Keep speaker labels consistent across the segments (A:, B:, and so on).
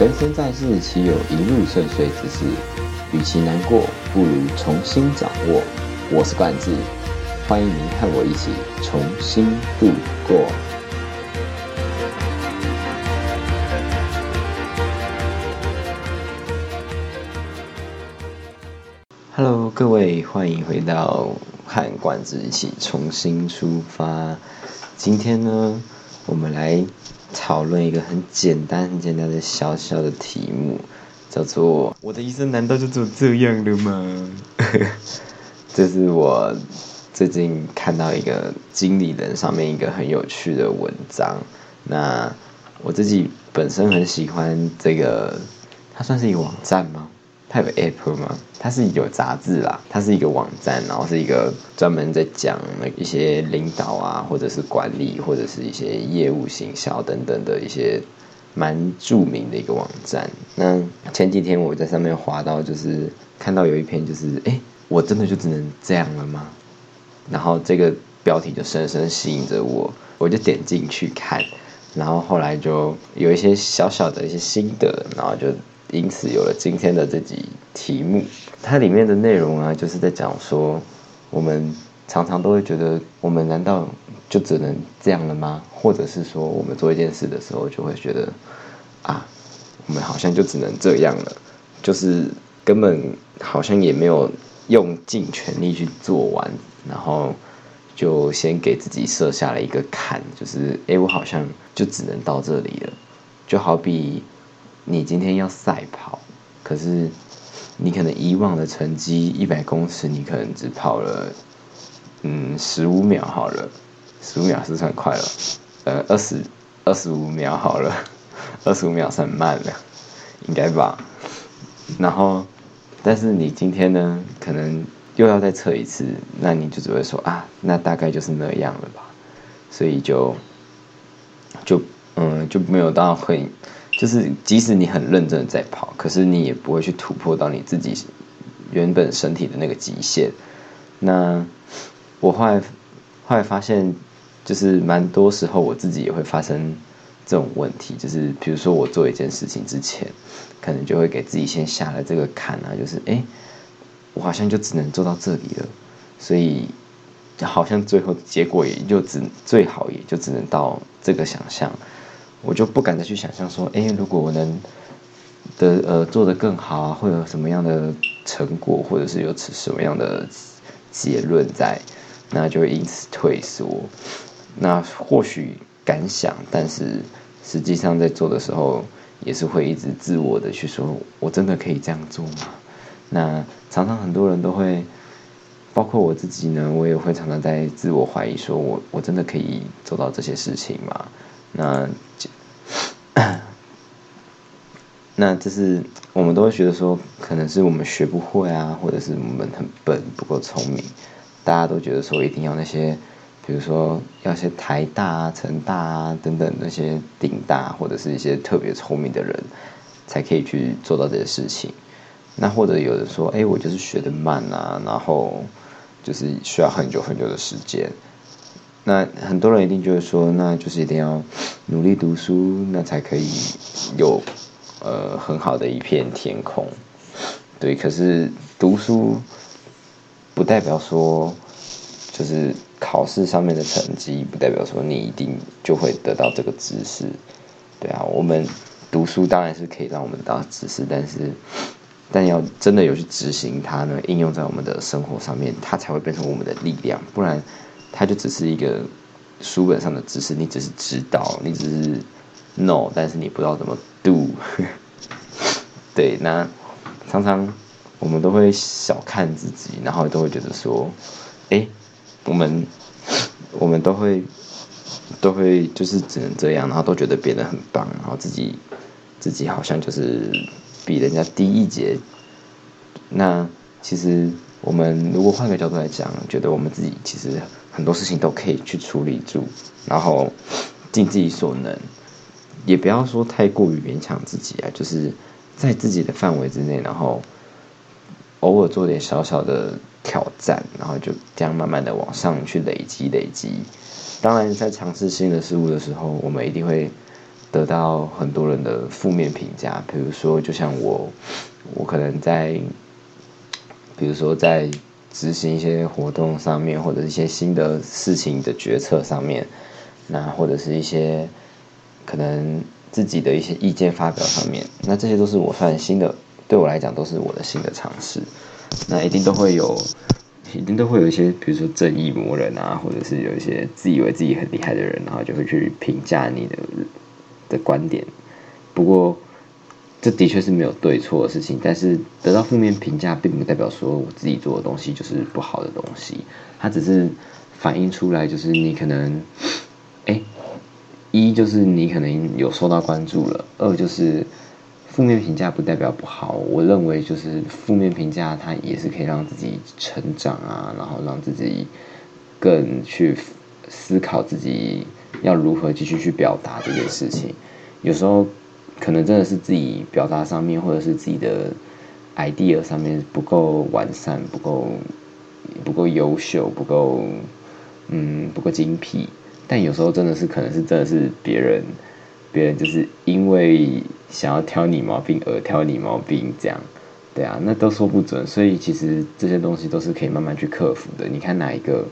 A: 人生在世，岂有一路顺遂之事？与其难过，不如重新掌握。我是冠志，欢迎您和我一起重新度过。Hello，各位，欢迎回到和冠志一起重新出发。今天呢，我们来。讨论一个很简单、很简单的小小的题目，叫做“我的一生难道就只有这样了吗？” 这是我最近看到一个经理人上面一个很有趣的文章。那我自己本身很喜欢这个，它算是一个网站吗？它有 app 吗？它是有杂志啦，它是一个网站，然后是一个专门在讲一些领导啊，或者是管理，或者是一些业务行销等等的一些蛮著名的一个网站。那前几天我在上面滑到，就是看到有一篇，就是哎，我真的就只能这样了吗？然后这个标题就深深吸引着我，我就点进去看，然后后来就有一些小小的一些心得，然后就。因此有了今天的这集题目，它里面的内容啊，就是在讲说，我们常常都会觉得，我们难道就只能这样了吗？或者是说，我们做一件事的时候，就会觉得，啊，我们好像就只能这样了，就是根本好像也没有用尽全力去做完，然后就先给自己设下了一个坎，就是，哎，我好像就只能到这里了，就好比。你今天要赛跑，可是你可能以往的成绩一百公尺，你可能只跑了嗯十五秒好了，十五秒是算快了，呃二十二十五秒好了，二十五秒算慢了，应该吧？然后，但是你今天呢，可能又要再测一次，那你就只会说啊，那大概就是那样了吧？所以就就嗯就没有到很。就是即使你很认真的在跑，可是你也不会去突破到你自己原本身体的那个极限。那我后来后来发现，就是蛮多时候我自己也会发生这种问题。就是比如说我做一件事情之前，可能就会给自己先下了这个坎啊，就是哎，我好像就只能做到这里了，所以好像最后结果也就只最好也就只能到这个想象。我就不敢再去想象说，哎，如果我能的呃做得更好啊，会有什么样的成果，或者是有什么样的结论在，那就因此退缩。那或许敢想，但是实际上在做的时候，也是会一直自我的去说，我真的可以这样做吗？那常常很多人都会，包括我自己呢，我也会常常在自我怀疑，说我我真的可以做到这些事情吗？那，那这是我们都会觉得说，可能是我们学不会啊，或者是我们很笨，不够聪明。大家都觉得说，一定要那些，比如说要些台大啊、成大啊等等那些顶大，或者是一些特别聪明的人，才可以去做到这些事情。那或者有人说，哎，我就是学的慢啊，然后就是需要很久很久的时间。那很多人一定就会说，那就是一定要努力读书，那才可以有呃很好的一片天空。对，可是读书不代表说就是考试上面的成绩，不代表说你一定就会得到这个知识。对啊，我们读书当然是可以让我们得到知识，但是但要真的有去执行它呢，应用在我们的生活上面，它才会变成我们的力量，不然。它就只是一个书本上的知识，你只是知道，你只是 know，但是你不知道怎么 do。对，那常常我们都会小看自己，然后都会觉得说，哎，我们我们都会都会就是只能这样，然后都觉得别人很棒，然后自己自己好像就是比人家低一截。那其实我们如果换个角度来讲，觉得我们自己其实。很多事情都可以去处理住，然后尽自己所能，也不要说太过于勉强自己啊，就是在自己的范围之内，然后偶尔做点小小的挑战，然后就这样慢慢的往上去累积累积。当然，在尝试新的事物的时候，我们一定会得到很多人的负面评价，比如说，就像我，我可能在，比如说在执行一些活动上面，或者一些新的事情的决策上面，那或者是一些可能自己的一些意见发表上面，那这些都是我算新的，对我来讲都是我的新的尝试，那一定都会有。一定都会有一些，比如说正义魔人啊，或者是有一些自以为自己很厉害的人，然后就会去评价你的的观点。不过，这的确是没有对错的事情。但是得到负面评价，并不代表说我自己做的东西就是不好的东西。它只是反映出来，就是你可能，哎，一就是你可能有受到关注了，二就是。负面评价不代表不好，我认为就是负面评价，它也是可以让自己成长啊，然后让自己更去思考自己要如何继续去表达这件事情。有时候可能真的是自己表达上面，或者是自己的 idea 上面不够完善，不够不够优秀，不够嗯不够精辟。但有时候真的是可能是真的是别人。别人就是因为想要挑你毛病而挑你毛病，这样，对啊，那都说不准。所以其实这些东西都是可以慢慢去克服的。你看哪一个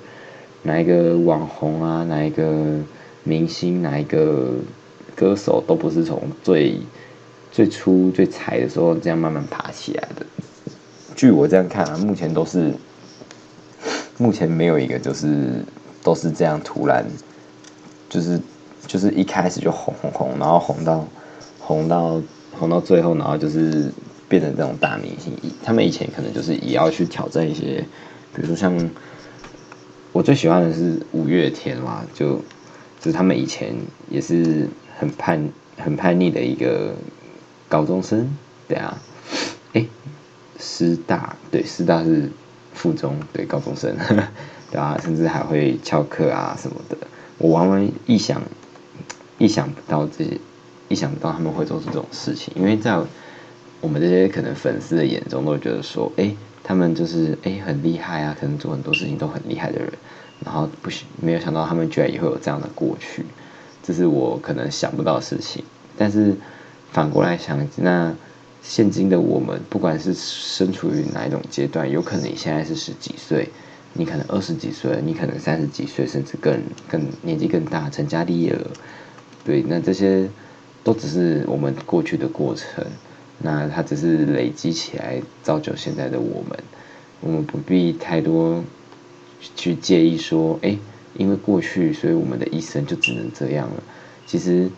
A: 哪一个网红啊，哪一个明星，哪一个歌手，都不是从最最初最菜的时候这样慢慢爬起来的。据我这样看啊，目前都是目前没有一个就是都是这样突然就是。就是一开始就红红红，然后红到红到红到最后，然后就是变成这种大明星。他们以前可能就是也要去挑战一些，比如说像我最喜欢的是五月天嘛，就就是他们以前也是很叛很叛逆的一个高中生，对啊，哎，师大对师大是附中对高中生，对啊，甚至还会翘课啊什么的，我完完意想。意想不到这些，意想不到他们会做出这种事情，因为在我们这些可能粉丝的眼中，都会觉得说，哎，他们就是哎很厉害啊，可能做很多事情都很厉害的人，然后不没有想到他们居然也会有这样的过去，这是我可能想不到的事情。但是反过来想，那现今的我们，不管是身处于哪一种阶段，有可能你现在是十几岁，你可能二十几岁，你可能三十几岁，甚至更更年纪更大，成家立业了。对，那这些都只是我们过去的过程，那它只是累积起来造就现在的我们，我们不必太多去介意说，哎，因为过去，所以我们的一生就只能这样了。其实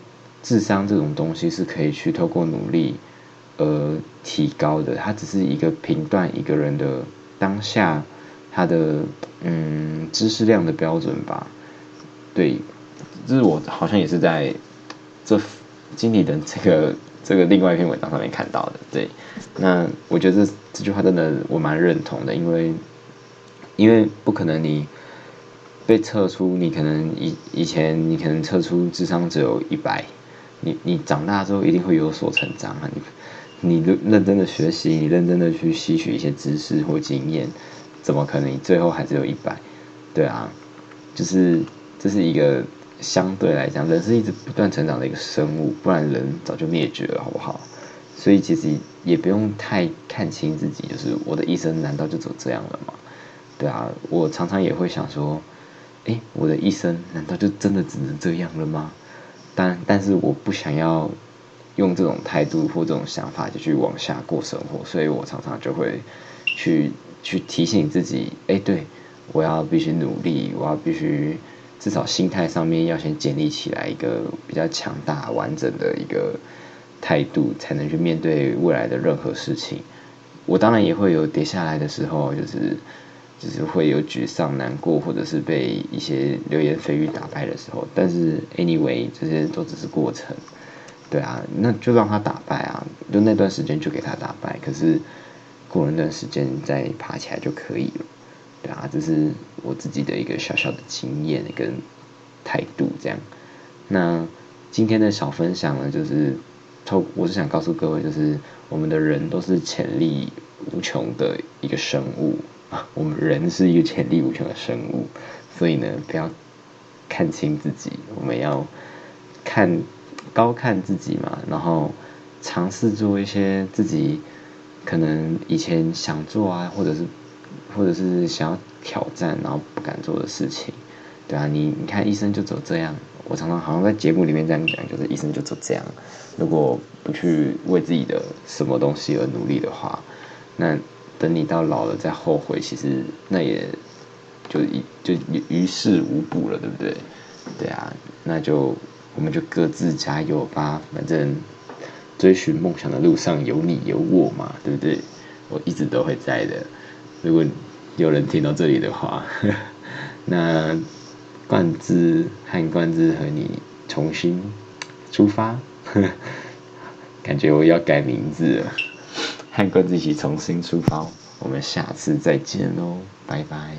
A: 智商这种东西是可以去透过努力而提高的，它只是一个评断一个人的当下他的嗯知识量的标准吧，对。这是我好像也是在这经理的这个 这个另外一篇文章上面看到的。对，那我觉得这这句话真的我蛮认同的，因为因为不可能你被测出你可能以以前你可能测出智商只有一百，你你长大之后一定会有所成长啊！你你认真的学习，你认真的去吸取一些知识或经验，怎么可能你最后还只有一百？对啊，就是这是一个。相对来讲，人是一直不断成长的一个生物，不然人早就灭绝了，好不好？所以其实也不用太看清自己，就是我的一生难道就走这样了吗？对啊，我常常也会想说，哎，我的一生难道就真的只能这样了吗？但但是我不想要用这种态度或这种想法就去往下过生活，所以我常常就会去去提醒自己，哎，对我要必须努力，我要必须。至少心态上面要先建立起来一个比较强大、完整的一个态度，才能去面对未来的任何事情。我当然也会有跌下来的时候，就是就是会有沮丧、难过，或者是被一些流言蜚语打败的时候。但是 anyway，这些都只是过程。对啊，那就让他打败啊，就那段时间就给他打败。可是过了那段时间再爬起来就可以了。对啊，这是我自己的一个小小的经验跟态度，这样。那今天的小分享呢，就是透，我是想告诉各位，就是我们的人都是潜力无穷的一个生物，我们人是一个潜力无穷的生物，所以呢，不要看清自己，我们要看高看自己嘛，然后尝试做一些自己可能以前想做啊，或者是或者是想要挑战然后不敢做的事情，对啊，你你看医生就走这样，我常常好像在节目里面这样讲，就是医生就走这样，如果不去为自己的什么东西而努力的话，那等你到老了再后悔，其实那也就一就于事无补了，对不对？对啊，那就我们就各自加油吧，反正追寻梦想的路上有你有我嘛，对不对？我一直都会在的。如果有人听到这里的话，那冠之和冠之和你重新出发，感觉我要改名字了，和各自一起重新出发。我们下次再见喽，拜拜。